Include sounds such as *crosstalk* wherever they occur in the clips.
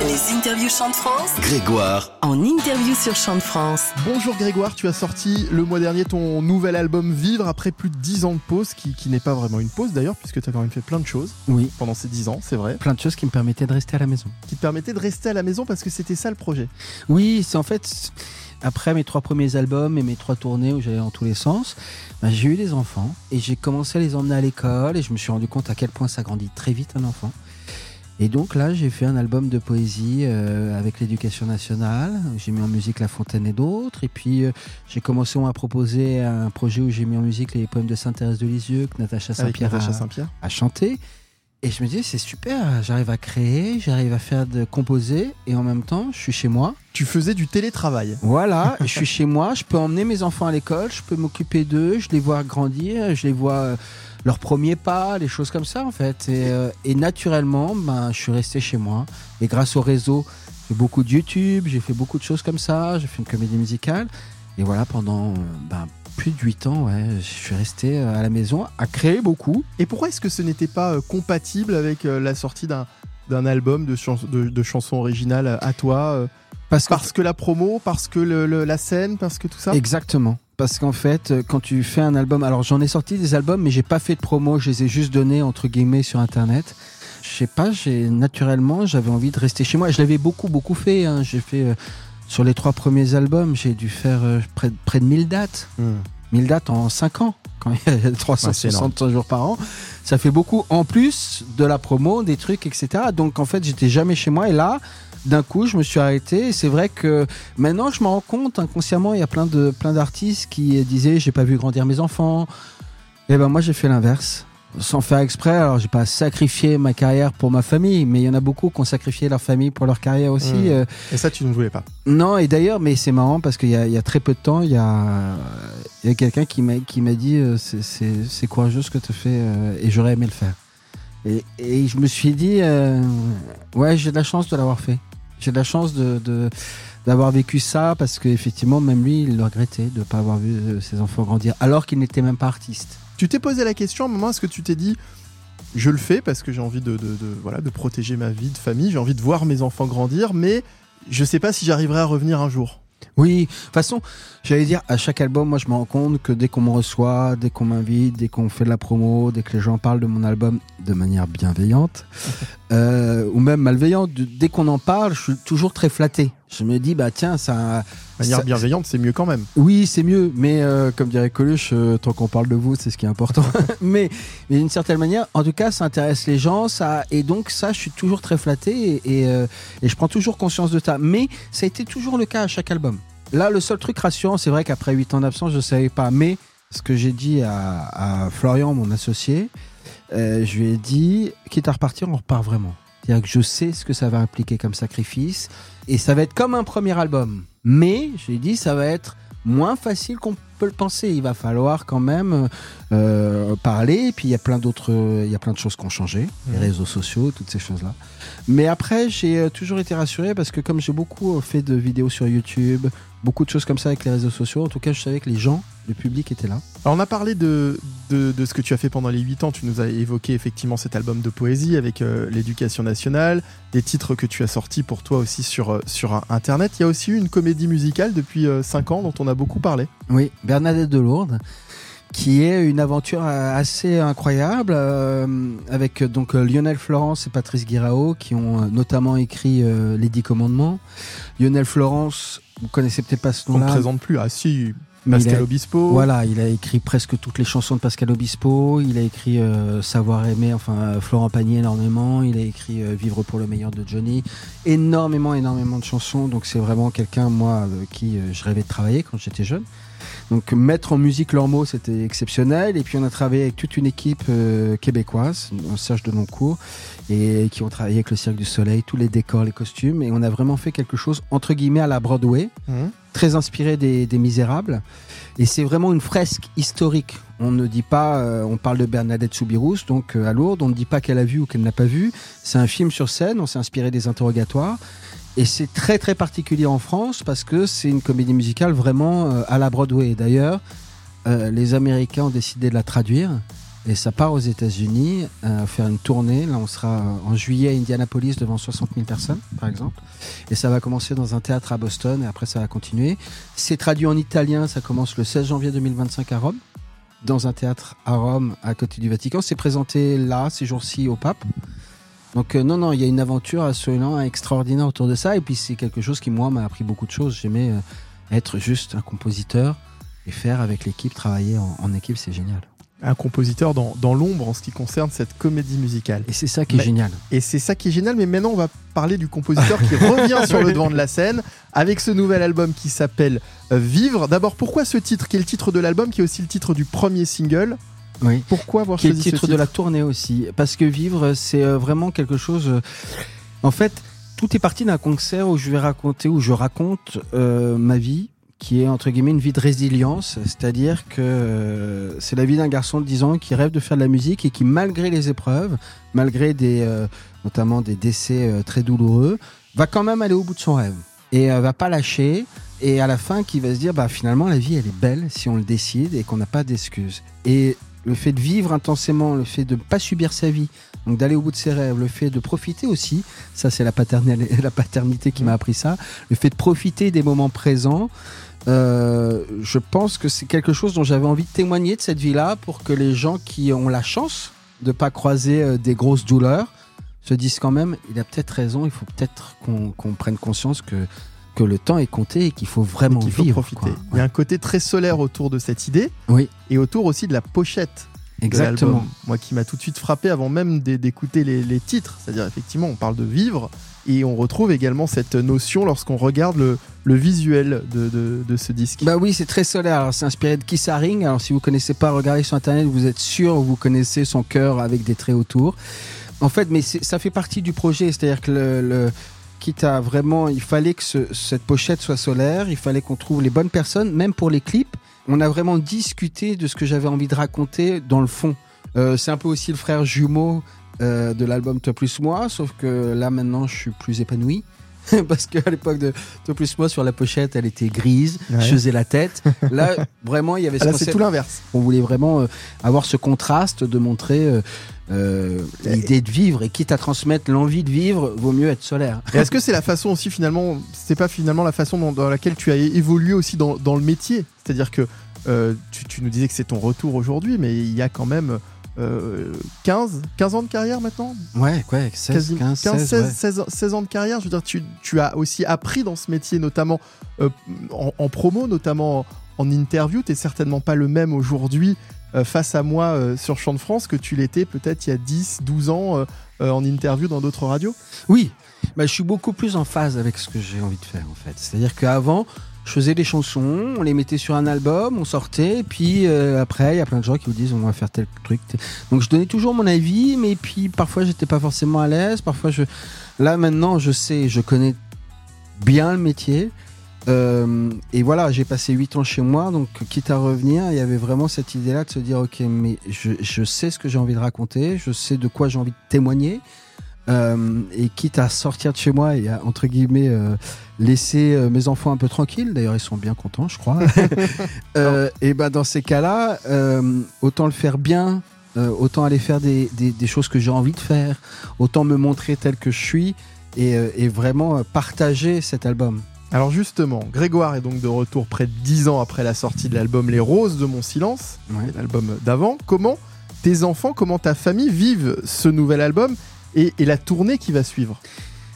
Les interviews Chant de France Grégoire, en interview sur Chant de France. Bonjour Grégoire, tu as sorti le mois dernier ton nouvel album Vivre après plus de 10 ans de pause, qui, qui n'est pas vraiment une pause d'ailleurs, puisque tu as quand même fait plein de choses Oui, pendant ces 10 ans, c'est vrai, plein de choses qui me permettaient de rester à la maison. qui te permettaient de rester à la maison parce que c'était ça le projet. Oui, c'est en fait, après mes trois premiers albums et mes trois tournées où j'allais dans tous les sens, bah, j'ai eu des enfants et j'ai commencé à les emmener à l'école et je me suis rendu compte à quel point ça grandit très vite un enfant. Et donc là, j'ai fait un album de poésie euh, avec l'éducation nationale. J'ai mis en musique La Fontaine et d'autres. Et puis, euh, j'ai commencé à proposer un projet où j'ai mis en musique les poèmes de Sainte-Thérèse de Lisieux que Natacha Saint-Pierre a, chanter. Et je me dis, c'est super, j'arrive à créer, j'arrive à faire de composer, et en même temps, je suis chez moi. Tu faisais du télétravail. Voilà, *laughs* je suis chez moi, je peux emmener mes enfants à l'école, je peux m'occuper d'eux, je les vois grandir, je les vois euh, leurs premiers pas, les choses comme ça en fait. Et, euh, et naturellement, ben, je suis resté chez moi. Et grâce au réseau, j'ai fait beaucoup de YouTube, j'ai fait beaucoup de choses comme ça, j'ai fait une comédie musicale. Et voilà, pendant ben, plus de 8 ans, ouais, je suis resté euh, à la maison à créer beaucoup. Et pourquoi est-ce que ce n'était pas euh, compatible avec la sortie d'un d'un album de, chans- de, de chansons originales à toi Parce que Parce que la promo, parce que le- le- la scène, parce que tout ça? Exactement. Parce qu'en fait, euh, quand tu fais un album, alors j'en ai sorti des albums, mais j'ai pas fait de promo, je les ai juste donnés entre guillemets sur internet. Je sais pas, j'ai naturellement, j'avais envie de rester chez moi. Je l'avais beaucoup, beaucoup fait. hein. J'ai fait euh, sur les trois premiers albums, j'ai dû faire euh, près, près de 1000 dates. Hmm. 1000 dates en 5 ans, quand il y a *laughs* 365 jours par an. Ça fait beaucoup, en plus de la promo, des trucs, etc. Donc en fait, j'étais jamais chez moi. Et là, d'un coup, je me suis arrêté. Et c'est vrai que maintenant, je me rends compte, inconsciemment, il y a plein de plein d'artistes qui disaient j'ai pas vu grandir mes enfants. Et ben moi, j'ai fait l'inverse. Sans faire exprès, alors j'ai pas sacrifié ma carrière pour ma famille, mais il y en a beaucoup qui ont sacrifié leur famille pour leur carrière aussi. Mmh. Euh, Et ça, tu ne voulais pas. non, et d'ailleurs, mais c'est marrant parce qu'il y, a- il y a très peu de temps, il y a, il y a quelqu'un qui m'a qui m'a dit euh, c'est- c'est c'est courageux ce que tu fais euh, et j'aurais aimé le faire. Et, et je me suis dit euh, ouais, j'ai de la chance de l'avoir fait. J'ai de la chance de d'avoir vécu ça parce qu'effectivement, même lui, il le regrettait de ne pas avoir vu euh, ses enfants grandir alors qu'il n'était même pas artiste. Tu t'es posé la question à un moment, est-ce que tu t'es dit, je le fais parce que j'ai envie de, de- de- voilà, de protéger ma vie de famille, j'ai envie de voir mes enfants grandir, mais je sais pas si j'arriverai à revenir un jour. Oui, de toute façon, j'allais dire, à chaque album, moi je me rends compte que dès qu'on me reçoit, dès qu'on m'invite, dès qu'on fait de la promo, dès que les gens parlent de mon album de manière bienveillante, *laughs* euh, ou même malveillante, dès qu'on en parle, je suis toujours très flatté. Je me dis, bah tiens, ça... De manière ça- bienveillante, c'est mieux quand même. Oui, c'est mieux, mais euh, comme dirait Coluche, euh, tant qu'on parle de vous, c'est ce qui est important. *laughs* mais mais d'une certaine manière, en tout cas, ça intéresse les gens, ça et donc ça, je suis toujours très flatté et, et, euh, et je prends toujours conscience de ça. Mais ça a été toujours le cas à chaque album. Là, le seul truc rassurant, c'est vrai qu'après 8 ans d'absence, je ne savais pas. Mais ce que j'ai dit à, à Florian, mon associé, je lui ai dit, quitte à repartir, on repart vraiment. C'est-à-dire que je sais ce que ça va impliquer comme sacrifice. Et ça va être comme un premier album. Mais, je lui ai dit, ça va être moins facile qu'on peut le penser. Il va falloir quand même euh, parler. Et puis, il y a plein d'autres, il y a plein de choses qui ont changé. Les Mhm. réseaux sociaux, toutes ces choses-là. Mais après, j'ai euh, toujours été rassuré parce que comme j'ai beaucoup euh, fait de vidéos sur YouTube, beaucoup de choses comme ça avec les réseaux sociaux, en tout cas, je savais que les gens, le public était là. Alors on a parlé de, de, de ce que tu as fait pendant les 8 ans, tu nous as évoqué effectivement cet album de poésie avec euh, l'éducation nationale, des titres que tu as sortis pour toi aussi sur, euh, sur euh, Internet. Il y a aussi eu une comédie musicale depuis 5 ans dont on a beaucoup parlé. Oui, Bernadette de Lourdes, qui est une aventure euh, assez incroyable euh, avec euh, donc euh, Lionel Florence et Patrice Guirao qui ont euh, notamment écrit euh, Les Dix Commandements. Lionel Florence, vous connaissez peut-être pas ce On ne nom-là. présente plus. Ah si, mais il a- Pascal Obispo. Voilà, il a écrit presque toutes les chansons de Pascal Obispo. Il a écrit euh, Savoir aimer, enfin euh, Florent Pagny énormément. Il a écrit euh, Vivre pour le meilleur de Johnny. Énormément, énormément de chansons. Donc c'est vraiment quelqu'un, moi, avec qui euh, je rêvais de travailler quand j'étais jeune. Donc mettre en musique leurs mots, c'était exceptionnel. Et puis on a travaillé avec toute une équipe euh, québécoise, Serge de Noncourt, et qui ont travaillé avec le Cirque du Soleil, tous les décors, les costumes. Et on a vraiment fait quelque chose, entre guillemets, à la Broadway Mhm. Très inspiré des, Misérables. Et c'est vraiment une fresque historique. On ne dit pas, euh, on parle de Bernadette Soubirous, donc euh, à Lourdes, on ne dit pas qu'elle a vu ou qu'elle n'a pas vu. C'est un film sur scène, on s'est inspiré des interrogatoires. Et c'est très très particulier en France parce que c'est une comédie musicale vraiment euh, à la Broadway. D'ailleurs, les Américains ont décidé de la traduire Et ça part aux États-Unis, euh, faire une tournée. Là, on sera en juillet à Indianapolis devant 60 000 personnes, par exemple. Et ça va commencer dans un théâtre à Boston et après ça va continuer. C'est traduit en italien, ça commence le 16 janvier 2025 à Rome, dans un théâtre à Rome, à côté du Vatican. C'est présenté là, ces jours-ci, au pape. Donc euh, non, non, il y a une aventure absolument extraordinaire autour de ça. Et puis c'est quelque chose qui, moi, m'a appris beaucoup de choses. J'aimais euh, être juste un compositeur et faire avec l'équipe, travailler en équipe, c'est génial. Un compositeur dans, dans l'ombre en ce qui concerne cette comédie musicale. Et c'est ça qui est Mais- génial. Et c'est ça qui est génial, mais maintenant on va parler du compositeur qui *laughs* revient sur le devant de la scène avec ce nouvel album qui s'appelle euh, Vivre. D'abord, pourquoi ce titre? Qui est le titre de l'album, qui est aussi le titre du premier single? Oui. Pourquoi avoir qui est le choisi ce titre de la tournée aussi? Parce que vivre, c'est euh, vraiment quelque chose. euh, En fait, tout est parti d'un concert où je vais raconter, où je raconte euh, ma vie, qui est entre guillemets une vie de résilience. C'est-à-dire que euh, c'est la vie d'un garçon de 10 ans qui rêve de faire de la musique et qui, malgré les épreuves, malgré des, euh, notamment des décès euh, très douloureux, va quand même aller au bout de son rêve et euh, va pas lâcher. Et à la fin, qui va se dire, bah finalement, la vie, elle est belle si on le décide et qu'on n'a pas d'excuses. Et le fait de vivre intensément, le fait de ne pas subir sa vie, donc d'aller au bout de ses rêves, le fait de profiter aussi, ça c'est la, *laughs* la paternité qui m'a appris ça, le fait de profiter des moments présents, euh, je pense que c'est quelque chose dont j'avais envie de témoigner de cette vie-là pour que les gens qui ont la chance de pas croiser euh, des grosses douleurs se disent quand même, il a peut-être raison, il faut peut-être qu'on prenne conscience que, que le temps est compté et qu'il faut vraiment faut vivre. profiter. Il y a un côté très solaire autour de cette idée Oui, et autour aussi de la pochette. Exactement. Moi qui m'a tout de suite frappé avant même d'é- d'écouter les, les titres. C'est-à-dire effectivement on parle de vivre et on retrouve également cette notion lorsqu'on regarde le, le visuel de, de- de ce disque. Bah oui, c'est très solaire. C'est inspiré de Kiss Haring. Alors, si vous connaissez pas, regardez sur internet, vous êtes sûr, vous connaissez son cœur avec des traits autour. En fait, mais ça fait partie du projet. C'est-à-dire que le, le- quitte à vraiment, il fallait que ce- cette pochette soit solaire, il fallait qu'on trouve les bonnes personnes, même pour les clips. On a vraiment discuté de ce que j'avais envie de raconter dans le fond. Euh, c'est un peu aussi le frère jumeau euh, de l'album Toi plus moi, sauf que là maintenant je suis plus épanoui. *laughs* Parce qu'à l'époque de Toi plus moi, sur la pochette, elle était grise, Ouais. je faisais la tête. *laughs* Là, vraiment, il y avait ce Ah, là c'est tout l'inverse. On voulait vraiment euh, avoir ce contraste de montrer euh, euh, l'idée de vivre et quitte à transmettre l'envie de vivre, vaut mieux être solaire. Est-ce que c'est la façon aussi finalement, c'est pas finalement la façon dans, dans laquelle tu as évolué aussi dans, dans le métier? C'est-à-dire que tu, tu nous disais que c'est ton retour aujourd'hui, mais il y a quand même euh, 15, 15 ans de carrière maintenant Ouais, ouais, 16, Quasi- 15, 15, 16, 16, ouais. 16 ans- 16 ans de carrière. Je veux dire, tu, tu as aussi appris dans ce métier, notamment euh, en, en promo, notamment en, en interview. Tu n'es certainement pas le même aujourd'hui euh, face à moi euh, sur Champ de France que tu l'étais peut-être il y a 10, 12 ans euh, euh, en interview dans d'autres radios. Oui, bah, je suis beaucoup plus en phase avec ce que j'ai envie de faire en fait. C'est-à-dire qu'avant, je faisais des chansons, on les mettait sur un album, on sortait, et puis euh, après, il y a plein de gens qui vous disent on va faire tel truc. Donc je donnais toujours mon avis, mais puis parfois j'étais pas forcément à l'aise, parfois je. Là maintenant, je sais, je connais bien le métier. Euh, et voilà, j'ai passé 8 ans chez moi, donc quitte à revenir, il y avait vraiment cette idée-là de se dire, ok, mais je, je sais ce que j'ai envie de raconter, je sais de quoi j'ai envie de témoigner, euh, et quitte à sortir de chez moi et à, entre guillemets, euh, laisser euh, mes enfants un peu tranquilles, d'ailleurs ils sont bien contents, je crois, *laughs* et ben dans ces cas-là, autant le faire bien, autant aller faire des, des- des choses que j'ai envie de faire, autant me montrer tel que je suis, et, et vraiment partager cet album. Alors justement, Grégoire est donc de retour près de 10 ans après la sortie de l'album Les Roses de mon silence, Ouais. l'album d'avant. Comment tes enfants, comment ta famille vivent ce nouvel album et, et la tournée qui va suivre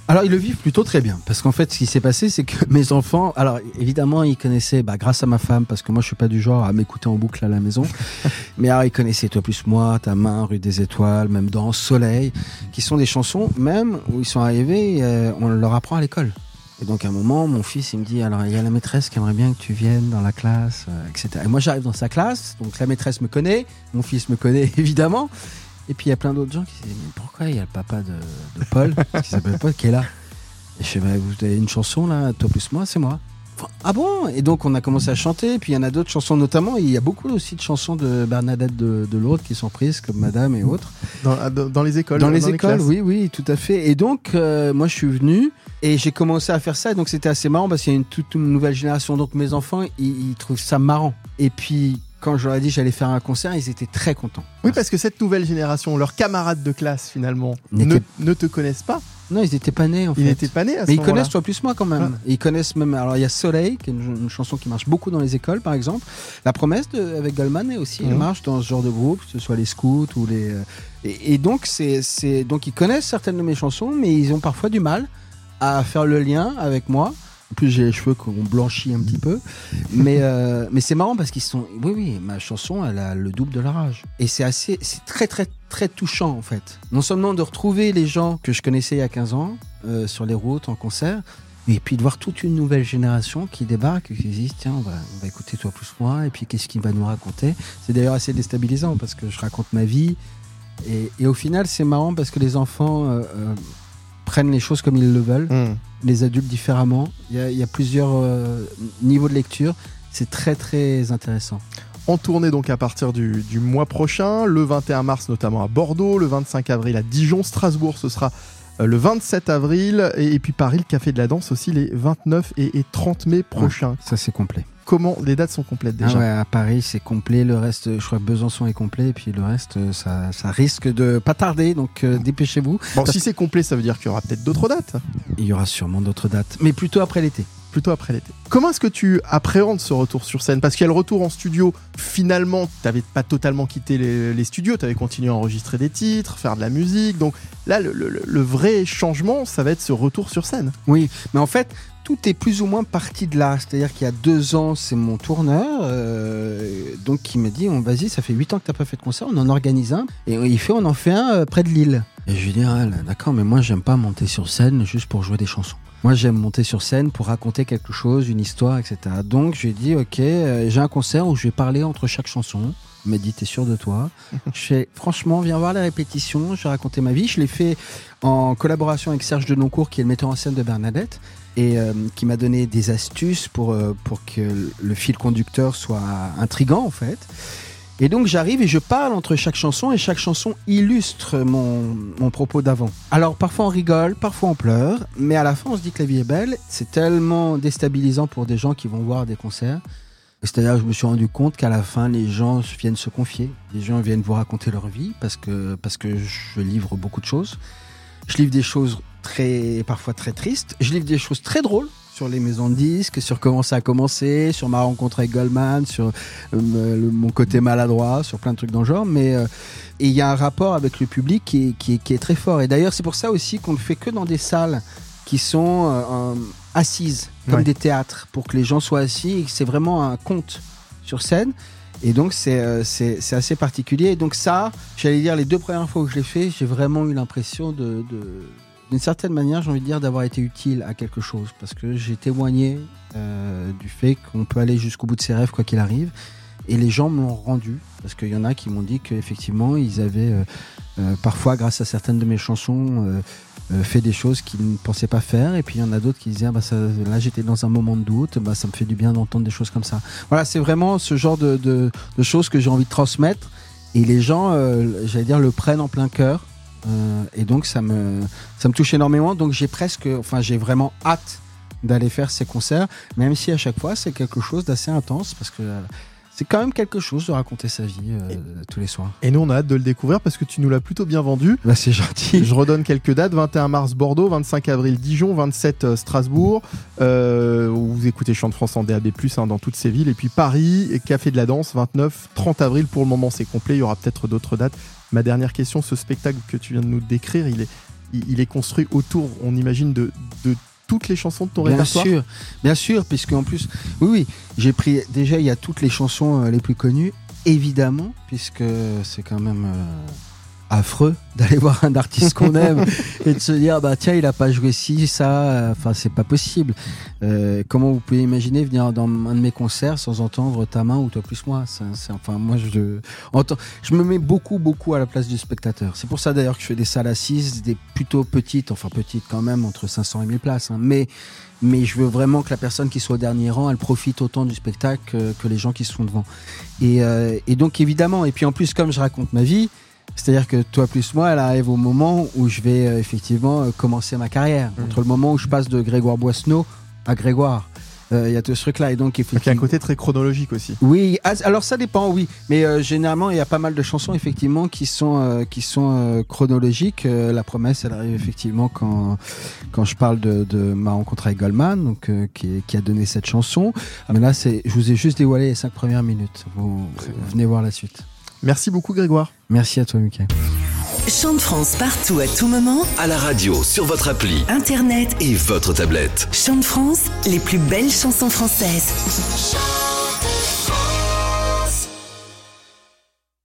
Alors ils le vivent plutôt très bien parce qu'en fait ce qui s'est passé c'est que *laughs* mes enfants, alors évidemment ils connaissaient bah, grâce à ma femme parce que moi je suis pas du genre à m'écouter en boucle à la maison, *laughs* mais alors ils connaissaient toi plus moi, ta main, rue des étoiles, même dans Soleil, qui sont des chansons même où ils sont arrivés, euh, on leur apprend à l'école. Et donc à un moment mon fils il me dit alors il y a la maîtresse qui aimerait bien que tu viennes dans la classe, euh, etc. Et moi j'arrive dans sa classe, donc la maîtresse me connaît, mon fils me connaît *laughs* évidemment. Et puis il y a plein d'autres gens qui se disent mais pourquoi il y a le papa de, de Paul *laughs* qui s'appelle Paul qui est là? Et je fais bah, vous avez une chanson là, toi plus moi, c'est moi. Enfin, ah bon? Et donc on a commencé à chanter, et puis il y en a d'autres chansons notamment, il y a beaucoup aussi de chansons de Bernadette de, de Lourdes qui sont prises comme Madame et autres. dans, dans- dans les écoles Dans les écoles, oui, oui, tout à fait. Et donc, euh, moi, je suis venu et j'ai commencé à faire ça. Et donc, c'était assez marrant parce qu'il y a une toute nouvelle génération. Donc, mes enfants, ils, ils trouvent ça marrant. Et puis, quand je leur ai dit que j'allais faire un concert, ils étaient très contents. Oui, parce que cette nouvelle génération, leurs camarades de classe finalement, ne, te connaissent pas. Non, ils n'étaient pas nés en Ils fait. n'étaient pas nés à ce Mais ils connaissent toi plus moi quand même. Ils connaissent même. Alors il y a Soleil, qui est une, une chanson qui marche beaucoup dans les écoles par exemple. La promesse de, avec Goldman aussi elle Mhm. marche dans ce genre de groupe, que ce soit les scouts ou les. euh, Et, et donc c'est donc ils connaissent certaines de mes chansons, mais ils ont parfois du mal à faire le lien avec moi. En plus j'ai les cheveux qui ont blanchi un petit peu, mais euh, mais c'est marrant parce qu'ils sont. Oui oui, ma chanson elle a le double de leur âge et c'est assez c'est très très très touchant en fait. Non seulement de retrouver les gens que je connaissais il y a 15 ans euh, sur les routes en concert. Et puis de voir toute une nouvelle génération qui débarque qui se dit tiens on va, on va écouter toi plus moi et puis qu'est-ce qu'il va nous raconter c'est d'ailleurs assez déstabilisant parce que je raconte ma vie et, et au final c'est marrant parce que les enfants euh, euh, prennent les choses comme ils le veulent. Hmm. les adultes différemment. Il y a, il y a plusieurs euh, niveaux de lecture. C'est très très intéressant. En tournée donc à partir du, du mois prochain, le 21 mars notamment à Bordeaux, le 25 avril à Dijon, Strasbourg ce sera le 27 avril et, et puis Paris, le Café de la Danse aussi les 29 et, et 30 mai prochains. ça c'est complet Comment les dates sont complètes déjà Ah ouais, à Paris, c'est complet. Le reste, je crois que Besançon est complet. Et puis le reste, euh, ça, ça risque de pas tarder. Donc euh, dépêchez-vous. Bon, si c'est complet, ça veut dire qu'il y aura peut-être d'autres dates, Il y aura sûrement d'autres dates. Mais plutôt après l'été. Après l'été. Comment est-ce que tu appréhendes ce retour sur scène? Parce qu'il y a le retour en studio, finalement, tu n'avais pas totalement quitté les, studios, tu avais continué à enregistrer des titres, faire de la musique. Donc là, le, vrai changement, ça va être ce retour sur scène. Oui, mais en fait, tout est plus ou moins parti de là. C'est-à-dire qu'il y a deux ans, c'est mon tourneur, euh, donc qui me dit, vas-y, ça fait huit ans que t'as pas fait de concert, on en organise un, et il fait, on en fait un euh, près de Lille. Et je lui dis, ah, d'accord, mais moi j'aime pas monter sur scène juste pour jouer des chansons. Moi j'aime monter sur scène pour raconter quelque chose, une histoire, etc. Donc je lui ai dit, ok, euh, j'ai un concert où je vais parler entre chaque chanson. Il m'a dit, t'es sûr de toi? *laughs* Je fais, franchement, viens voir les répétitions, je vais raconter ma vie. Je l'ai fait en collaboration avec Serge Denoncourt, qui est le metteur en scène de Bernadette, et euh, qui m'a donné des astuces pour, euh, pour que le fil conducteur soit intrigant, en fait. Et donc j'arrive et je parle entre chaque chanson, et chaque chanson illustre mon, mon propos d'avant. Alors parfois on rigole, parfois on pleure, mais à la fin on se dit que la vie est belle. C'est tellement déstabilisant pour des gens qui vont voir des concerts. C'est-à-dire je me suis rendu compte qu'à la fin, les gens viennent se confier. Les gens viennent vous raconter leur vie parce que, parce que je livre beaucoup de choses. Je livre des choses très, parfois très tristes. Je livre des choses très drôles sur les maisons de disques, sur comment ça a commencé, sur ma rencontre avec Goldman, sur euh, le- mon côté maladroit, sur plein de trucs dans le genre. Mais euh, il y a un rapport avec le public qui est, qui est, qui est très fort. Et d'ailleurs, c'est pour ça aussi qu'on ne fait que dans des salles qui sont euh, assises, comme Ouais. des théâtres, pour que les gens soient assis c'est vraiment un conte sur scène. Et donc, c'est euh, assez particulier. Et donc, ça, j'allais dire, les deux premières fois que je l'ai fait, j'ai vraiment eu l'impression de. de- d'une certaine manière, j'ai envie de dire d'avoir été utile à quelque chose parce que j'ai témoigné euh, du fait qu'on peut aller jusqu'au bout de ses rêves quoi qu'il arrive et les gens m'ont rendu parce qu'il y en a qui m'ont dit qu'effectivement ils avaient euh, euh, parfois grâce à certaines de mes chansons fait des choses qu'ils ne pensaient pas faire et puis il y en a d'autres qui disaient ah, bah, là j'étais dans un moment de doute bah, ça me fait du bien d'entendre des choses comme ça. Voilà c'est vraiment ce genre de, de- choses que j'ai envie de transmettre et les gens j'allais dire le prennent en plein cœur Euh, et donc ça me ça me touche énormément. Donc j'ai presque enfin j'ai vraiment hâte d'aller faire ces concerts même si à chaque fois c'est quelque chose d'assez intense parce que c'est quand même quelque chose de raconter sa vie euh, tous les soirs Et nous, on a hâte de le découvrir parce que tu nous l'as plutôt bien vendu. bah c'est gentil Je redonne quelques dates 21 mars Bordeaux, 25 avril Dijon, 27 euh, Strasbourg. Euh, vous écoutez Chant de France en DAB, hein, dans toutes ces villes. Et puis Paris, et Café de la Danse, 29, 30 avril. Pour le moment, c'est complet. Il y aura peut-être d'autres dates. Ma dernière question ce spectacle que tu viens de nous décrire, il est, il, il est construit autour, on imagine, de, de toutes les chansons de ton Bien répertoire sûr, bien sûr, puisque en plus, oui, oui, j'ai pris déjà il y a toutes les chansons euh, les plus connues, évidemment, puisque c'est quand même euh, affreux *laughs* d'aller voir un artiste qu'on *laughs* aime et de se dire bah tiens il a pas joué ci ça, euh, enfin c'est pas possible. Euh, comment vous pouvez imaginer venir dans un de mes concerts sans entendre ta main ou toi plus moi? C'est- Enfin moi je entends, je me mets beaucoup beaucoup à la place du spectateur. C'est pour ça d'ailleurs que je fais des salles assises, des plutôt petites, enfin petites quand même entre 500 et 1000 places, hein, mais mais je veux vraiment que la personne qui soit au dernier rang, elle profite autant du spectacle que, que les gens qui sont devant. Et, euh, et donc évidemment, et puis en plus comme je raconte ma vie, c'est-à-dire que toi plus moi, elle arrive au moment où je vais euh, effectivement euh, commencer ma carrière. Mhm. Entre le moment où je passe de Grégoire Boissneau à Grégoire. Euh, Il y a tout ce truc-là. Et donc, il y a un côté très chronologique aussi. Oui, ah, alors ça dépend, oui. Mais euh, généralement, il y a pas mal de chansons, effectivement, qui sont, euh, qui sont chronologiques. La promesse, elle arrive effectivement quand, quand je parle de, de ma rencontre avec Goldman, donc, qui, qui a donné cette chanson. Mais là, je vous ai juste dévoilé les cinq premières minutes. Vous, venez voir la suite. Merci beaucoup Grégoire. Merci à toi, Michael. Chant de France partout à tout moment. À la radio, sur votre appli Internet. et votre tablette. Chant de France, les plus belles chansons françaises. Chant